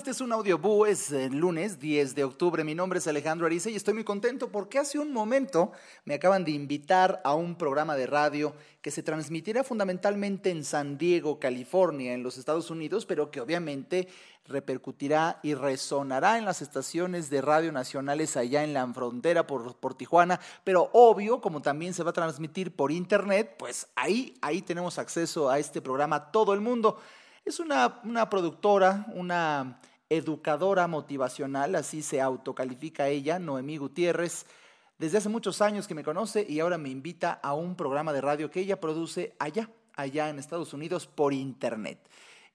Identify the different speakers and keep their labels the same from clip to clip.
Speaker 1: Este es un audiobú, es lunes 10 de octubre. Mi nombre es Alejandro Ariza y estoy muy contento porque hace un momento me acaban de invitar a un programa de radio que se transmitirá fundamentalmente en San Diego, California, en los Estados Unidos, pero que obviamente repercutirá y resonará en las estaciones de radio nacionales allá en la frontera por, por Tijuana, pero obvio, como también se va a transmitir por internet, pues ahí, ahí tenemos acceso a este programa todo el mundo. Es una, una productora, una educadora motivacional, así se autocalifica ella, Noemí Gutiérrez, desde hace muchos años que me conoce y ahora me invita a un programa de radio que ella produce allá, allá en Estados Unidos por internet.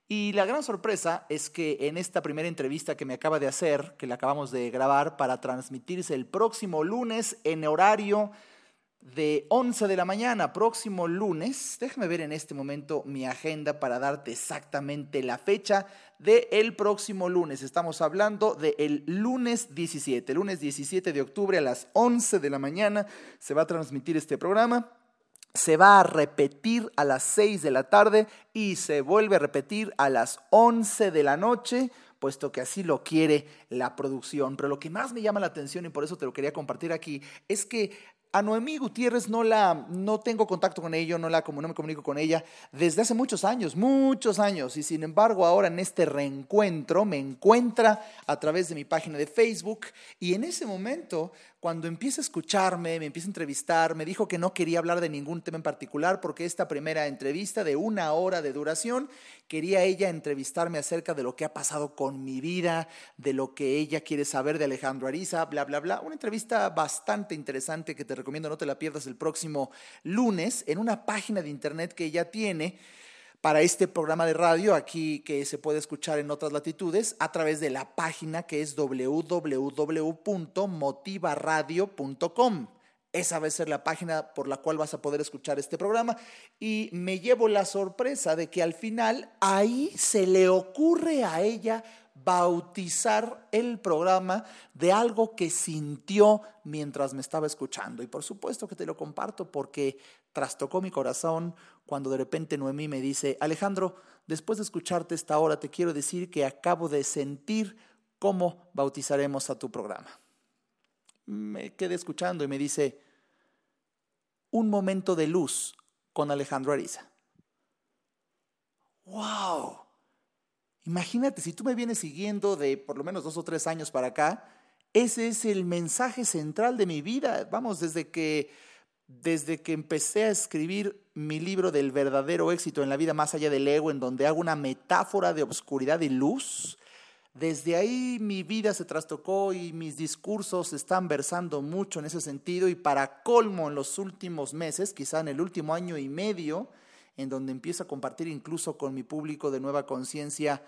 Speaker 1: Y la gran sorpresa es que en esta primera entrevista que me acaba de hacer, que la acabamos de grabar para transmitirse el próximo lunes en horario de 11 de la mañana, próximo lunes. Déjame ver en este momento mi agenda para darte exactamente la fecha del el próximo lunes. Estamos hablando del lunes 17, lunes 17 de octubre a las 11 de la mañana se va a transmitir este programa. Se va a repetir a las 6 de la tarde y se vuelve a repetir a las 11 de la noche puesto que así lo quiere la producción. Pero lo que más me llama la atención y por eso te lo quería compartir aquí es que a Noemí Gutiérrez no la no tengo contacto con ella, no la no me comunico con ella desde hace muchos años, muchos años y sin embargo ahora en este reencuentro me encuentra a través de mi página de Facebook y en ese momento cuando empieza a escucharme, me empieza a entrevistar, me dijo que no quería hablar de ningún tema en particular porque esta primera entrevista de una hora de duración, quería ella entrevistarme acerca de lo que ha pasado con mi vida, de lo que ella quiere saber de Alejandro Ariza, bla, bla, bla. Una entrevista bastante interesante que te recomiendo no te la pierdas el próximo lunes en una página de internet que ella tiene para este programa de radio aquí que se puede escuchar en otras latitudes a través de la página que es www.motivaradio.com. Esa va a ser la página por la cual vas a poder escuchar este programa y me llevo la sorpresa de que al final ahí se le ocurre a ella bautizar el programa de algo que sintió mientras me estaba escuchando. Y por supuesto que te lo comparto porque trastocó mi corazón cuando de repente Noemí me dice, Alejandro, después de escucharte esta hora, te quiero decir que acabo de sentir cómo bautizaremos a tu programa. Me quedé escuchando y me dice, un momento de luz con Alejandro Ariza. ¡Wow! Imagínate, si tú me vienes siguiendo de por lo menos dos o tres años para acá, ese es el mensaje central de mi vida. Vamos, desde que desde que empecé a escribir mi libro del verdadero éxito en la vida más allá del ego, en donde hago una metáfora de obscuridad y luz, desde ahí mi vida se trastocó y mis discursos están versando mucho en ese sentido y para colmo en los últimos meses, quizá en el último año y medio, en donde empiezo a compartir incluso con mi público de nueva conciencia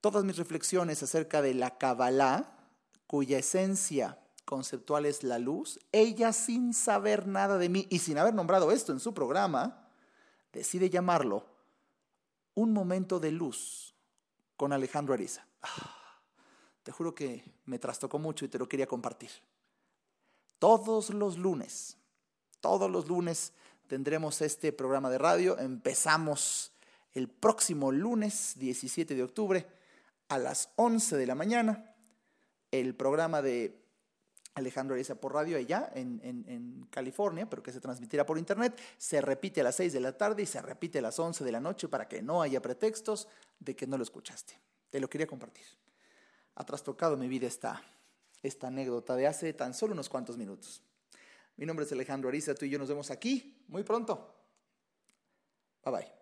Speaker 1: todas mis reflexiones acerca de la Kabbalah, cuya esencia conceptual es la luz, ella sin saber nada de mí y sin haber nombrado esto en su programa, decide llamarlo Un momento de luz con Alejandro Ariza. Ah, te juro que me trastocó mucho y te lo quería compartir. Todos los lunes, todos los lunes tendremos este programa de radio. Empezamos el próximo lunes 17 de octubre a las 11 de la mañana. El programa de Alejandro Ariza por radio allá en, en, California, pero que se transmitirá por internet, se repite a las 6 de la tarde y se repite a las 11 de la noche para que no haya pretextos de que no lo escuchaste. Te lo quería compartir. Ha trastocado mi vida esta, esta anécdota de hace tan solo unos cuantos minutos. Mi nombre es Alejandro Ariza, tú y yo nos vemos aquí muy pronto. Bye bye.